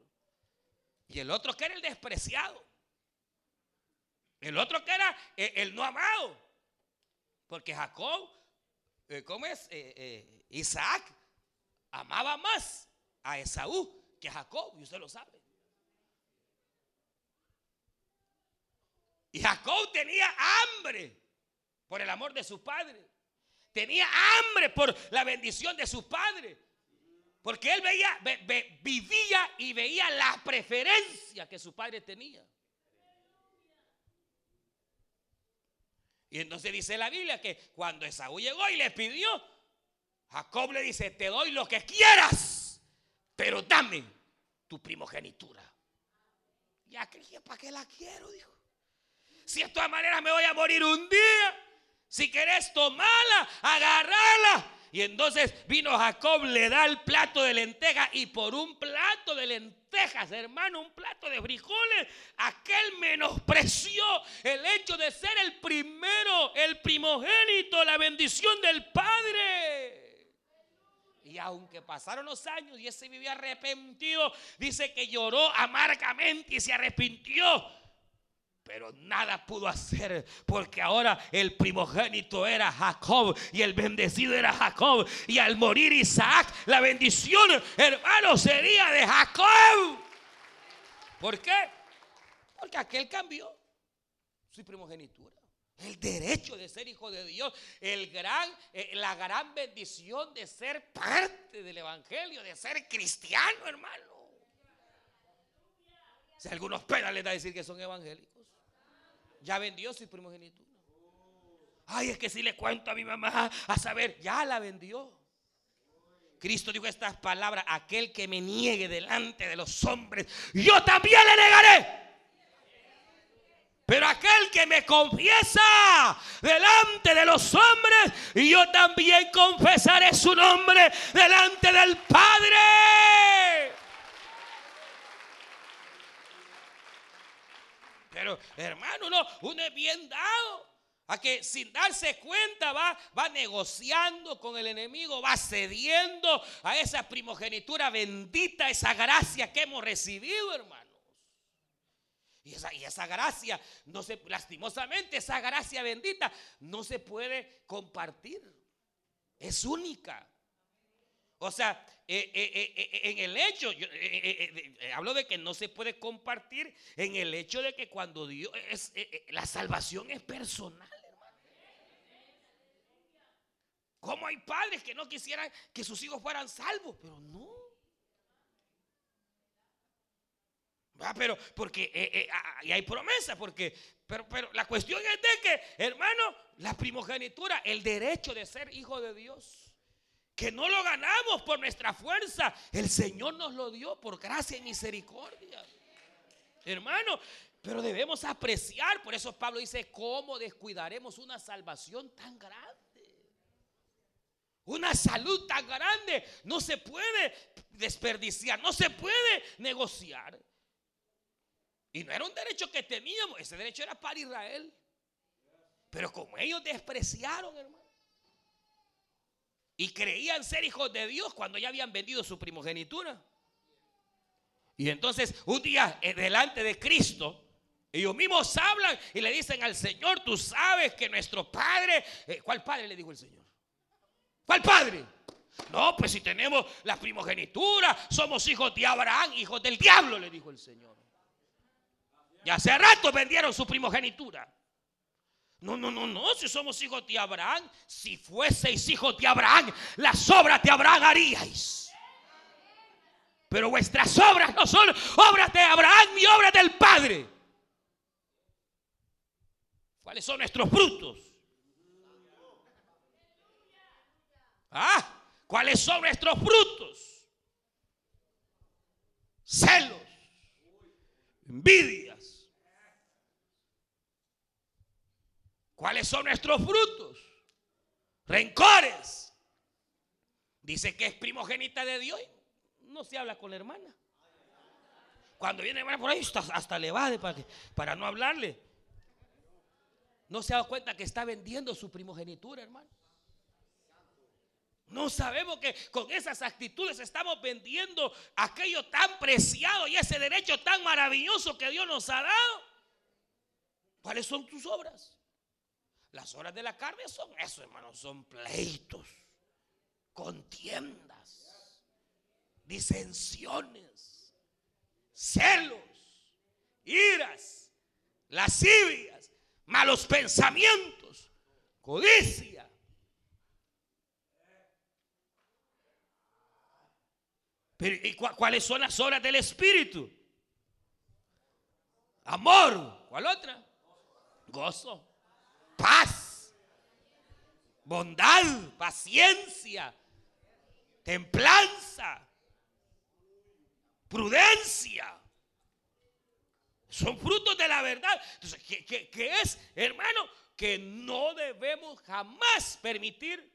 Speaker 2: Y el otro que era el despreciado. El otro que era el, no amado. Porque Jacob, ¿cómo es? Eh, Isaac amaba más a Esaú que a Jacob, y usted lo sabe. Y Jacob tenía hambre por el amor de su padre. Tenía hambre por la bendición de su padre. Porque él veía, vivía y veía la preferencia que su padre tenía. Y entonces dice la Biblia que cuando Esaú llegó y le pidió, Jacob le dice, te doy lo que quieras, pero dame tu primogenitura. Ya que ¿para qué la quiero? Dijo. Si de todas maneras me voy a morir un día, si querés tomarla, agarrarla y entonces vino Jacob, le da el plato de lentejas y por un plato de lentejas, hermano, un plato de frijoles, aquel menospreció el hecho de ser el primero, el primogénito, la bendición del Padre. Y aunque pasaron los años y ese vivía arrepentido, dice que lloró amargamente y se arrepintió pero nada pudo hacer porque ahora el primogénito era Jacob y el bendecido era Jacob. Y al morir Isaac, la bendición, hermano, sería de Jacob. ¿Por qué? Porque aquel cambió su primogenitura. El derecho de ser hijo de Dios, el gran, eh, la gran bendición de ser parte del evangelio, de ser cristiano, hermano. Si algunos penas les da decir que son evangélicos ya vendió su primogenitura. Ay, es que si le cuento a mi mamá a saber, ya la vendió. Cristo dijo estas palabras, aquel que me niegue delante de los hombres, yo también le negaré. Pero aquel que me confiesa delante de los hombres, yo también confesaré su nombre delante del Padre. Pero hermano, uno, uno es bien dado a que sin darse cuenta va, va negociando con el enemigo, va cediendo a esa primogenitura bendita, esa gracia que hemos recibido, hermanos. Y esa, y esa gracia, no se, lastimosamente, esa gracia bendita no se puede compartir. Es única. O sea, eh, eh, eh, en el hecho, hablo de que no se puede compartir en el hecho de que cuando Dios es, la salvación es personal, hermano. Como hay padres que no quisieran que sus hijos fueran salvos, pero no. Va, pero porque y hay promesa, porque pero, pero la cuestión es de que, hermano, la primogenitura, el derecho de ser hijo de Dios que no lo ganamos por nuestra fuerza. El Señor nos lo dio por gracia y misericordia. Hermano, pero debemos apreciar, por eso Pablo dice, ¿cómo descuidaremos una salvación tan grande? Una salud tan grande no se puede desperdiciar, no se puede negociar. Y no era un derecho que teníamos, ese derecho era para Israel. Pero como ellos despreciaron, hermano y creían ser hijos de Dios cuando ya habían vendido su primogenitura. Y entonces un día eh, delante de Cristo, ellos mismos hablan y le dicen al Señor, tú sabes que nuestro Padre, eh, ¿cuál Padre le dijo el Señor? ¿Cuál Padre? No, pues si tenemos la primogenitura, somos hijos de Abraham, hijos del diablo, le dijo el Señor. Y hace rato vendieron su primogenitura. No, no, no, no, si somos hijos de Abraham, si fueseis hijos de Abraham, las obras de Abraham haríais. Pero vuestras obras no son obras de Abraham ni obras del Padre. ¿Cuáles son nuestros frutos? ¿Ah? ¿Cuáles son nuestros frutos? Celos, envidias. ¿Cuáles son nuestros frutos? Rencores. Dice que es primogénita de Dios. No se habla con la hermana. Cuando viene hermana por ahí, hasta, le va para, para no hablarle. No se ha dado cuenta que está vendiendo su primogenitura, hermano. No sabemos que con esas actitudes estamos vendiendo aquello tan preciado y ese derecho tan maravilloso que Dios nos ha dado. ¿Cuáles son tus obras? Las obras de la carne son eso, hermano, son pleitos, contiendas, disensiones, celos, iras, lascivias, malos pensamientos, codicia ¿Y cuáles son las obras del Espíritu? Amor. ¿Cuál otra? Gozo. Paz. Bondad. Paciencia. Templanza. Prudencia. Son frutos de la verdad. Entonces, ¿qué, es, hermano? Que no debemos jamás permitir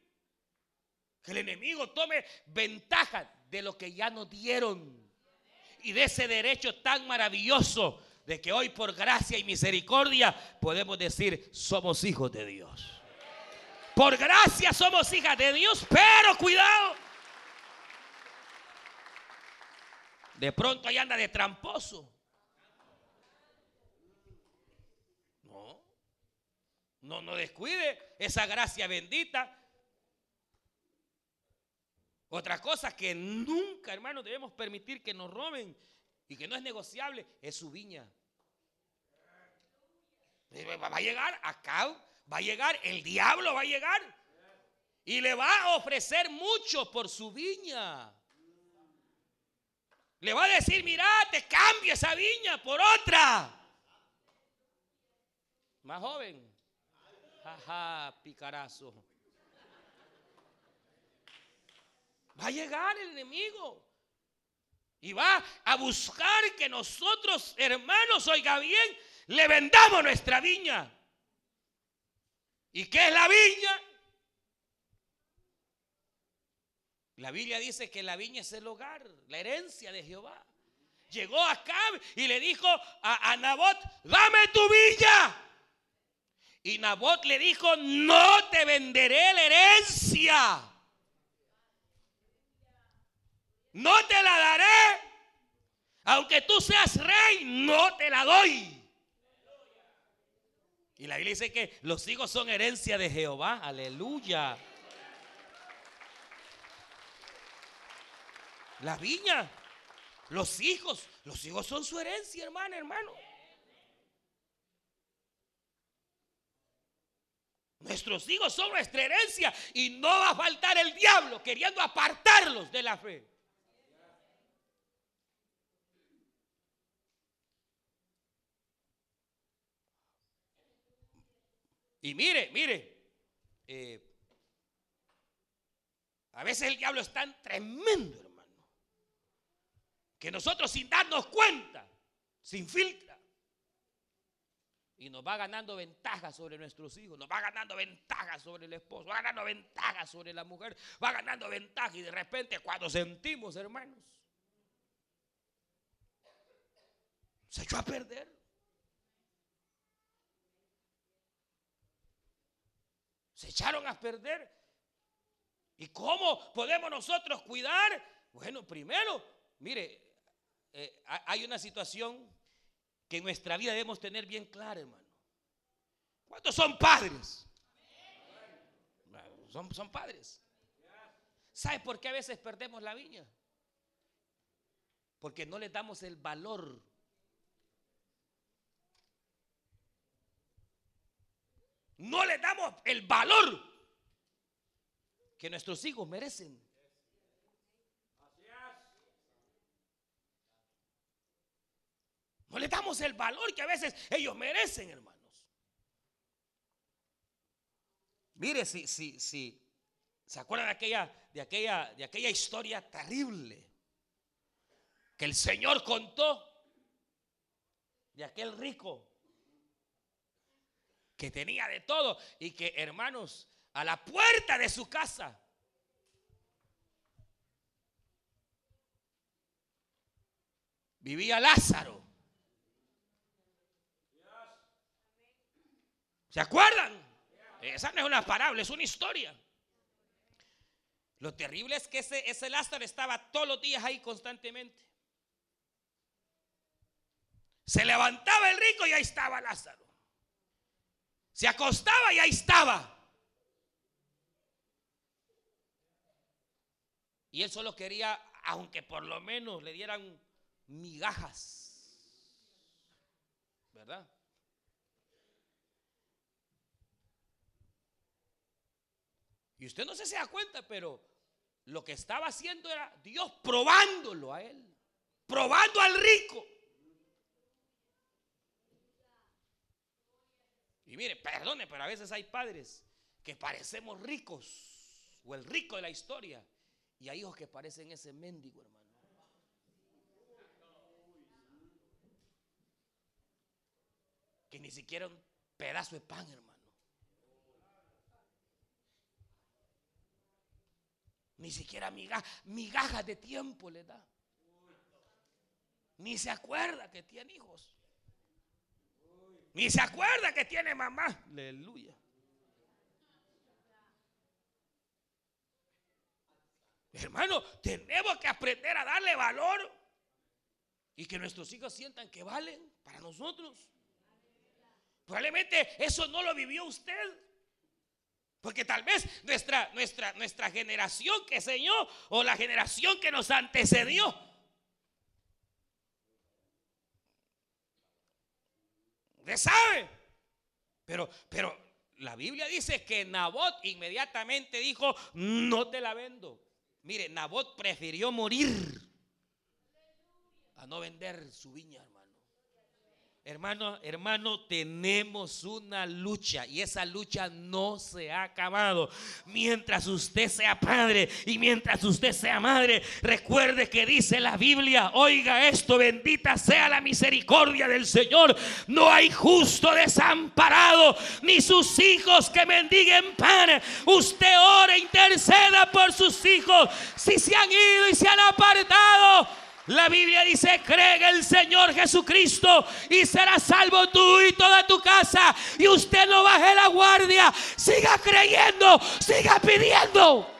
Speaker 2: que el enemigo tome ventaja de lo que ya nos dieron y de ese derecho tan maravilloso de que hoy por gracia y misericordia podemos decir somos hijos de Dios. Por gracia somos hijas de Dios, pero cuidado. De pronto ahí anda de tramposo. No, no, no descuide esa gracia bendita otra cosa que nunca, hermano, debemos permitir que nos roben y que no es negociable es su viña. Va a llegar acá, va a llegar, el diablo va a llegar y le va a ofrecer mucho por su viña. Le va a decir, mira, te cambio esa viña por otra. Más joven. Jaja, picarazo. Va a llegar el enemigo. Y va a buscar que nosotros, hermanos, oiga bien, le vendamos nuestra viña. ¿Y qué es la viña? La Biblia dice que la viña es el hogar, la herencia de Jehová. Llegó acá y le dijo a, a Nabot, dame tu viña. Y Nabot le dijo, no te venderé la herencia. no te la daré. Aunque tú seas rey, no te la doy. Y la Biblia dice que los hijos son herencia de Jehová. Aleluya. La viña, los hijos, los hijos son su herencia, hermano, hermano. Nuestros hijos son nuestra herencia y no va a faltar el diablo queriendo apartarlos de la fe. Y mire, mire, eh, a veces el diablo es tan tremendo, hermano, que nosotros sin darnos cuenta, sin filtra, y nos va ganando ventaja sobre nuestros hijos, nos va ganando ventaja sobre el esposo, va ganando ventaja sobre la mujer, va ganando ventaja y de repente cuando sentimos, hermanos, se echó a perder. Se echaron a perder. ¿Y cómo podemos nosotros cuidar? Bueno, primero, mire, eh, hay una situación que en nuestra vida debemos tener bien clara, hermano. ¿Cuántos son padres? Son, son padres. ¿Sabe por qué a veces perdemos la viña? Porque no le damos el valor. No le damos el valor que nuestros hijos merecen. No le damos el valor que a veces ellos merecen, hermanos. Mire, si, si, si, ¿se acuerdan de aquella, de aquella, de aquella historia terrible que el Señor contó de aquel rico que tenía de todo y que, hermanos, a la puerta de su casa vivía Lázaro. ¿Se acuerdan? Esa no es una parábola, es una historia. Lo terrible es que ese, ese Lázaro estaba todos los días ahí constantemente. Se levantaba el rico y ahí estaba Lázaro. Se acostaba y ahí estaba. Y él solo quería, aunque por lo menos le dieran migajas. ¿Verdad? Y usted no se, da cuenta, pero lo que estaba haciendo era Dios probándolo a él, probando al rico. Y mire, perdone, pero a veces hay padres que parecemos ricos, o el rico de la historia, y hay hijos que parecen ese mendigo, hermano. Que ni siquiera un pedazo de pan, hermano. Ni siquiera migajas de tiempo le da. Ni se acuerda que tiene hijos. Ni se acuerda que tiene mamá. Aleluya. Hermano, tenemos que aprender a darle valor y que nuestros hijos sientan que valen para nosotros. Probablemente eso no lo vivió usted. Porque tal vez nuestra, nuestra, nuestra generación que señó o la generación que nos antecedió. Usted sabe. Pero, pero la Biblia dice que Nabot inmediatamente dijo, no te la vendo. Mire, Nabot prefirió morir a no vender su viña, hermano. Hermano, hermano, tenemos una lucha y esa lucha no se ha acabado. Mientras usted sea padre y mientras usted sea madre, recuerde que dice la Biblia, oiga esto, bendita sea la misericordia del Señor. No hay justo desamparado, ni sus hijos que mendiguen pan. Usted ora, interceda por sus hijos. Si se han ido y se han apartado, la Biblia dice, cree en el Señor Jesucristo y será salvo tú y toda tu casa. Y usted no baje la guardia. Siga creyendo, siga pidiendo.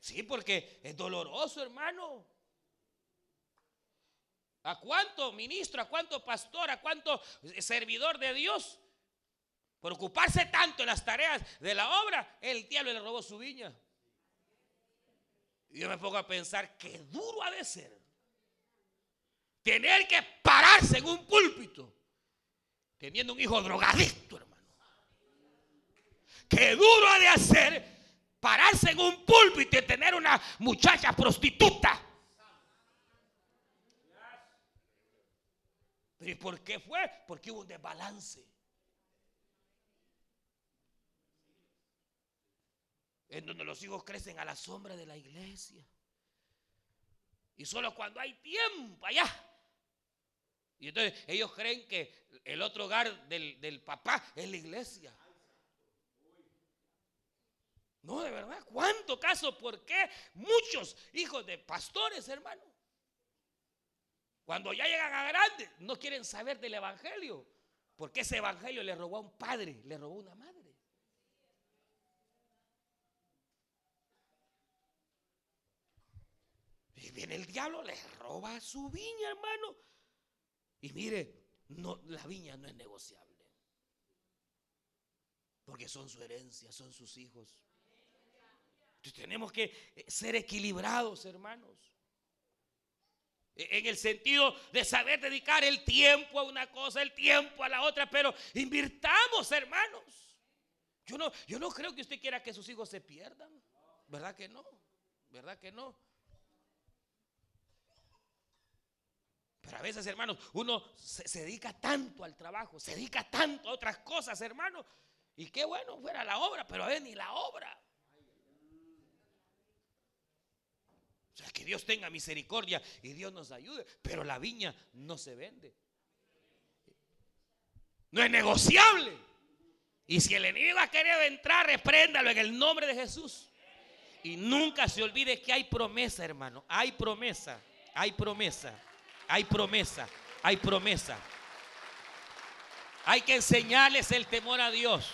Speaker 2: Sí, porque es doloroso, hermano. ¿A cuánto ministro, a cuánto pastor, a cuánto servidor de Dios por ocuparse tanto en las tareas de la obra, el diablo le robó su viña. Y yo me pongo a pensar qué duro ha de ser tener que pararse en un púlpito teniendo un hijo drogadicto, hermano. Qué duro ha de hacer pararse en un púlpito y tener una muchacha prostituta. ¿Pero por qué fue? Porque hubo un desbalance. En donde los hijos crecen a la sombra de la iglesia. Y solo cuando hay tiempo allá. Y entonces ellos creen que el otro hogar del, papá es la iglesia. No, de verdad, ¿cuánto caso? ¿Por qué muchos hijos de pastores, hermano? Cuando ya llegan a grandes, no quieren saber del evangelio. Porque ese evangelio le robó a un padre, le robó a una madre. Viene el diablo, le roba su viña, hermano. Y mire, no, la viña no es negociable. Porque son su herencia, son sus hijos. Entonces tenemos que eh, ser equilibrados, hermanos. E, en el sentido de saber dedicar el tiempo a una cosa, el tiempo a la otra, pero invirtamos, hermanos. Yo no, yo no creo que usted quiera que sus hijos se pierdan. ¿Verdad que no? ¿Verdad que no? A veces, hermanos, uno se, dedica tanto al trabajo, se dedica tanto a otras cosas, hermanos. Y qué bueno fuera la obra, pero a ver, ni la obra. O sea, que Dios tenga misericordia y Dios nos ayude. Pero la viña no se vende. No es negociable. Y si el enemigo ha querido entrar, repréndalo en el nombre de Jesús. Y nunca se olvide que hay promesa, hermano. Hay promesa. Hay promesa. Hay promesa. Hay promesa. Hay que enseñarles el temor a Dios.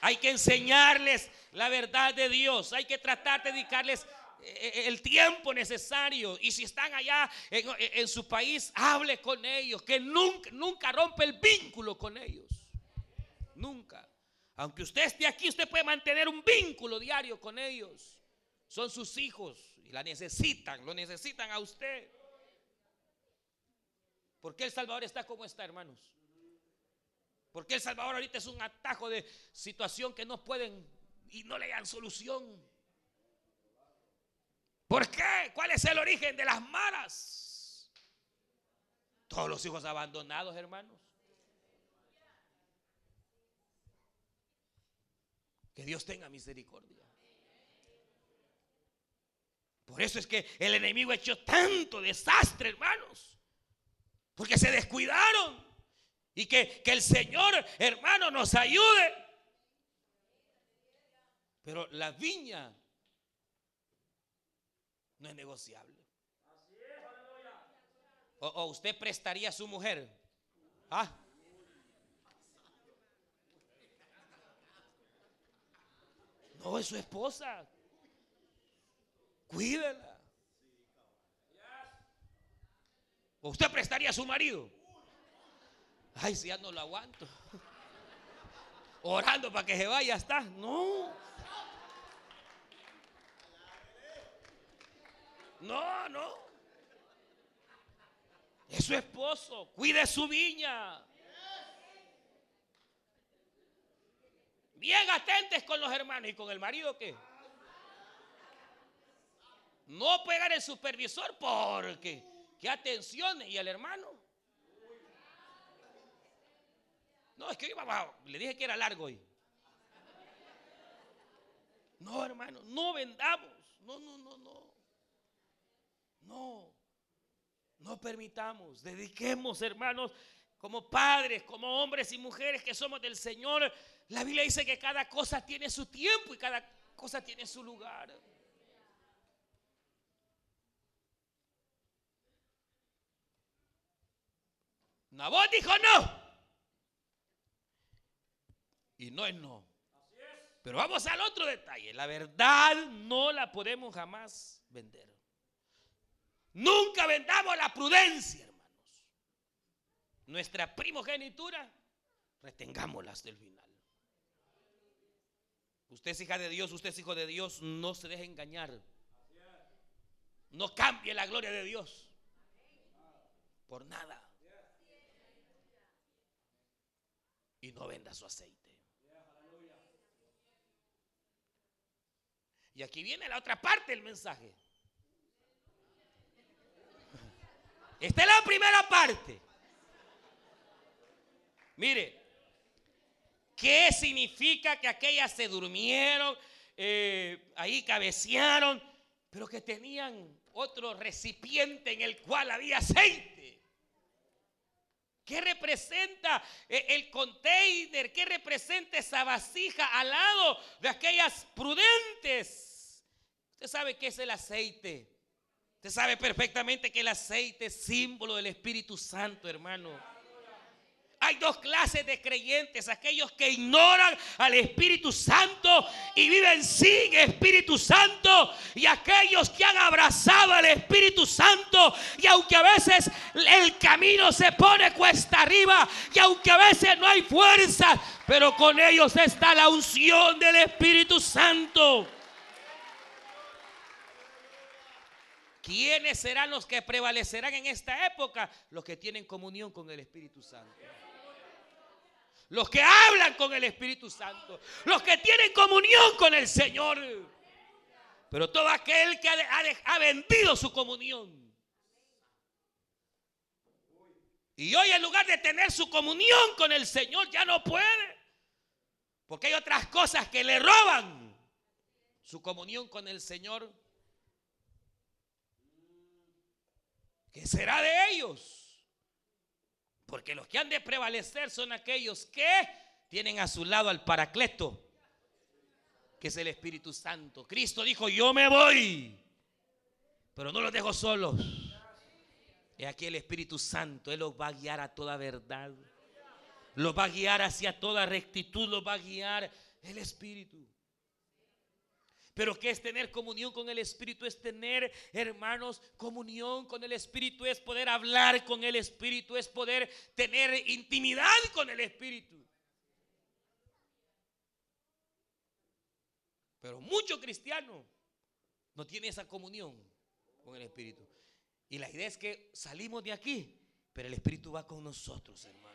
Speaker 2: Hay que enseñarles la verdad de Dios. Hay que tratar de dedicarles eh, eh, el tiempo necesario. Y si están allá en, su país, hable con ellos. Que nunca, nunca rompe el vínculo con ellos. Nunca. Aunque usted esté aquí, usted puede mantener un vínculo diario con ellos. Son sus hijos y la necesitan, lo necesitan a usted. ¿Por qué El Salvador está como está, hermanos? Porque El Salvador ahorita es un atajo de situación que no pueden y no le dan solución. ¿Por qué? ¿Cuál es el origen de las malas? Todos los hijos abandonados, hermanos. Que Dios tenga misericordia. Por eso es que el enemigo ha hecho tanto desastre, hermanos. Porque se descuidaron. Y que, que el Señor, hermano, nos ayude. Pero la viña no es negociable. O, usted prestaría a su mujer. ¿Ah? No, es su esposa. Cuídela. ¿O usted prestaría a su marido? Ay, si ya no lo aguanto. Orando para que se vaya, está. No. No, no. Es su esposo. Cuide su viña. Bien atentes con los hermanos. ¿Y con el marido qué? No pegar el supervisor porque qué atención y el hermano. No, es que iba Le dije que era largo hoy. No, hermano, no vendamos. No, no, no, no. No, no permitamos, dediquemos, hermanos, como padres, como hombres y mujeres que somos del Señor. La Biblia dice que cada cosa tiene su tiempo y cada cosa tiene su lugar. Nabot dijo no. Y no es no. Pero vamos al otro detalle. La verdad no la podemos jamás vender. Nunca vendamos la prudencia, hermanos. Nuestra primogenitura, retengámosla hasta el final. Usted es hija de Dios, usted es hijo de Dios, no se deje engañar. No cambie la gloria de Dios por nada. Y no venda su aceite. Y aquí viene la otra parte del mensaje. Esta es la primera parte. Mire, ¿qué significa que aquellas se durmieron, eh, ahí cabecearon, pero que tenían otro recipiente en el cual había aceite? ¿Qué representa eh, el container? ¿Qué representa esa vasija al lado de aquellas prudentes? Usted sabe qué es el aceite. Usted sabe perfectamente que el aceite es símbolo del Espíritu Santo, hermano. Hay dos clases de creyentes, aquellos que ignoran al Espíritu Santo y viven sin Espíritu Santo y aquellos que han abrazado al Espíritu Santo y aunque a veces el camino se pone cuesta arriba y aunque a veces no hay fuerza, pero con ellos está la unción del Espíritu Santo. ¿Quiénes serán los que prevalecerán en esta época? Los que tienen comunión con el Espíritu Santo. Los que hablan con el Espíritu Santo. Los que tienen comunión con el Señor. Pero todo aquel que ha, vendido su comunión. Y hoy en lugar de tener su comunión con el Señor ya no puede. Porque hay otras cosas que le roban su comunión con el Señor. ¿Qué será de ellos? Porque los que han de prevalecer son aquellos que tienen a su lado al Paracleto, que es el Espíritu Santo. Cristo dijo, yo me voy, pero no los dejo solos. Y aquí el Espíritu Santo, Él los va a guiar a toda verdad. Los va a guiar hacia toda rectitud, los va a guiar el Espíritu. Pero ¿qué es tener comunión con el Espíritu? Es tener, hermanos, comunión con el Espíritu, es poder hablar con el Espíritu, es poder tener intimidad con el Espíritu. Pero muchos cristianos no tienen esa comunión con el Espíritu. Y la idea es que salimos de aquí, pero el Espíritu va con nosotros, hermanos.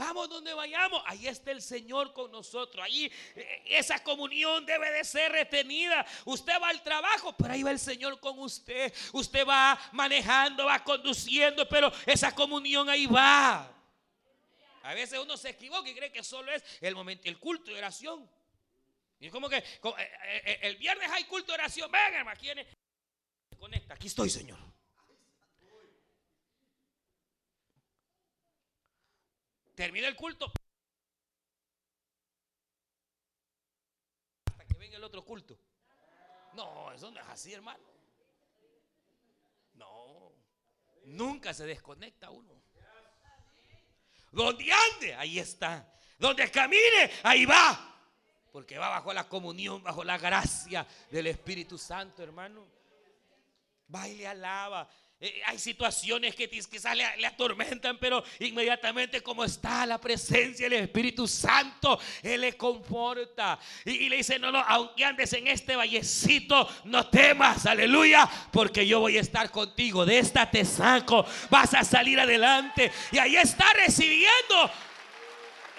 Speaker 2: Vamos donde vayamos, ahí está el Señor con nosotros. Ahí eh, esa comunión debe de ser retenida. Usted va al trabajo, pero ahí va el Señor con usted. Usted va manejando, va conduciendo, pero esa comunión ahí va. A veces uno se equivoca y cree que solo es el momento, el culto de oración. Y es como que eh, eh, el viernes hay culto de oración. Venga, hermano, ¿quién Conecta, aquí estoy, Señor. Termina el culto. Hasta que venga el otro culto. No, eso no es así, hermano. No. Nunca se desconecta uno. Donde ande, ahí está. Donde camine, ahí va. Porque va bajo la comunión, bajo la gracia del Espíritu Santo, hermano. Baile, alaba. Eh, hay situaciones que quizás le, atormentan, pero inmediatamente como está la presencia del Espíritu Santo, Él le conforta. Y, le dice, no, no, aunque andes en este vallecito, no temas, aleluya, porque yo voy a estar contigo. De esta te saco, vas a salir adelante. Y ahí está recibiendo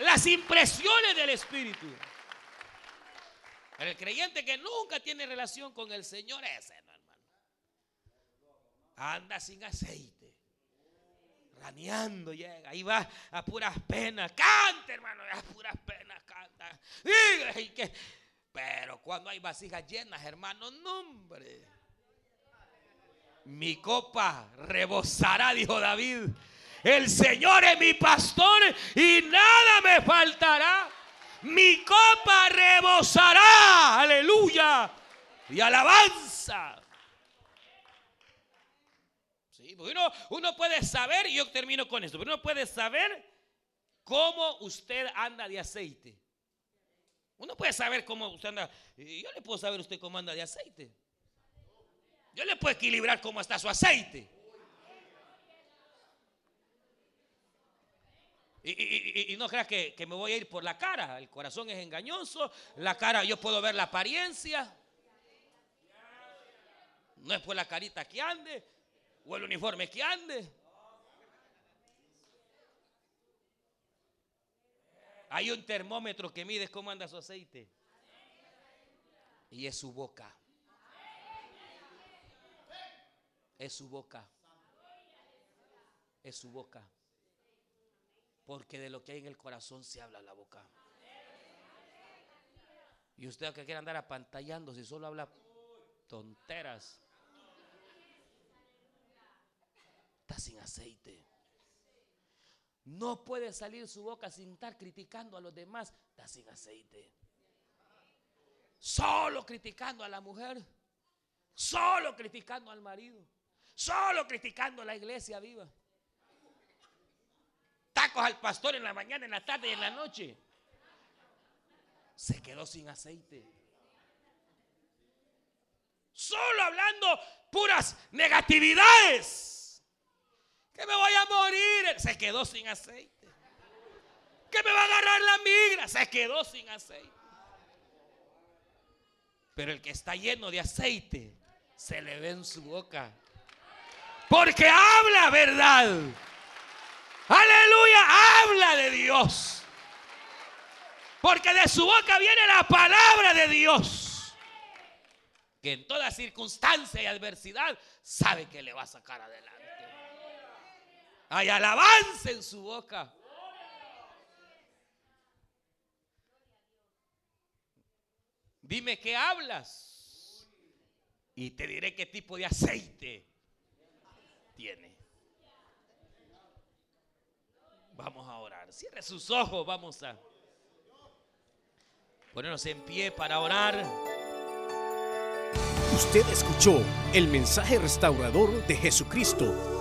Speaker 2: las impresiones del Espíritu. el creyente que nunca tiene relación con el Señor, ese anda sin aceite. Raneando llega, ahí va a puras penas. Canta, hermano, a puras penas canta. Pero cuando hay vasijas llenas, hermano, nombre. Mi copa rebosará, dijo David. El Señor es mi pastor y nada me faltará. Mi copa rebosará, aleluya. Y alabanza uno, puede saber, y yo termino con esto, pero uno puede saber cómo usted anda de aceite. Uno puede saber cómo usted anda. Yo le puedo saber usted cómo anda de aceite. Yo le puedo equilibrar cómo está su aceite. Y, no creas que, que, me voy a ir por la cara. El corazón es engañoso. La cara, yo puedo ver la apariencia. No es por la carita que ande o el uniforme que ande. Hay un termómetro que mide cómo anda su aceite. Y es su boca. Es su boca. Es su boca. Porque de lo que hay en el corazón se habla la boca. Y usted que quiere andar apantallando si solo habla tonteras. Sin aceite. No puede salir su boca sin estar criticando a los demás, está sin aceite. Solo criticando a la mujer, solo criticando al marido, solo criticando a la iglesia viva. Tacos al pastor en la mañana, en la tarde y en la noche. Se quedó sin aceite. Solo hablando puras negatividades. Que me voy a morir. Se quedó sin aceite. Que me va a agarrar la migra. Se quedó sin aceite. Pero el que está lleno de aceite se le ve en su boca. Porque habla verdad. Aleluya, habla de Dios. Porque de su boca viene la palabra de Dios. Que en toda circunstancia y adversidad sabe que le va a sacar adelante. Hay alabanza en su boca. Dime qué hablas y te diré qué tipo de aceite tiene. Vamos a orar. Cierre sus ojos, vamos a ponernos en pie para orar.
Speaker 1: Usted escuchó el mensaje restaurador de Jesucristo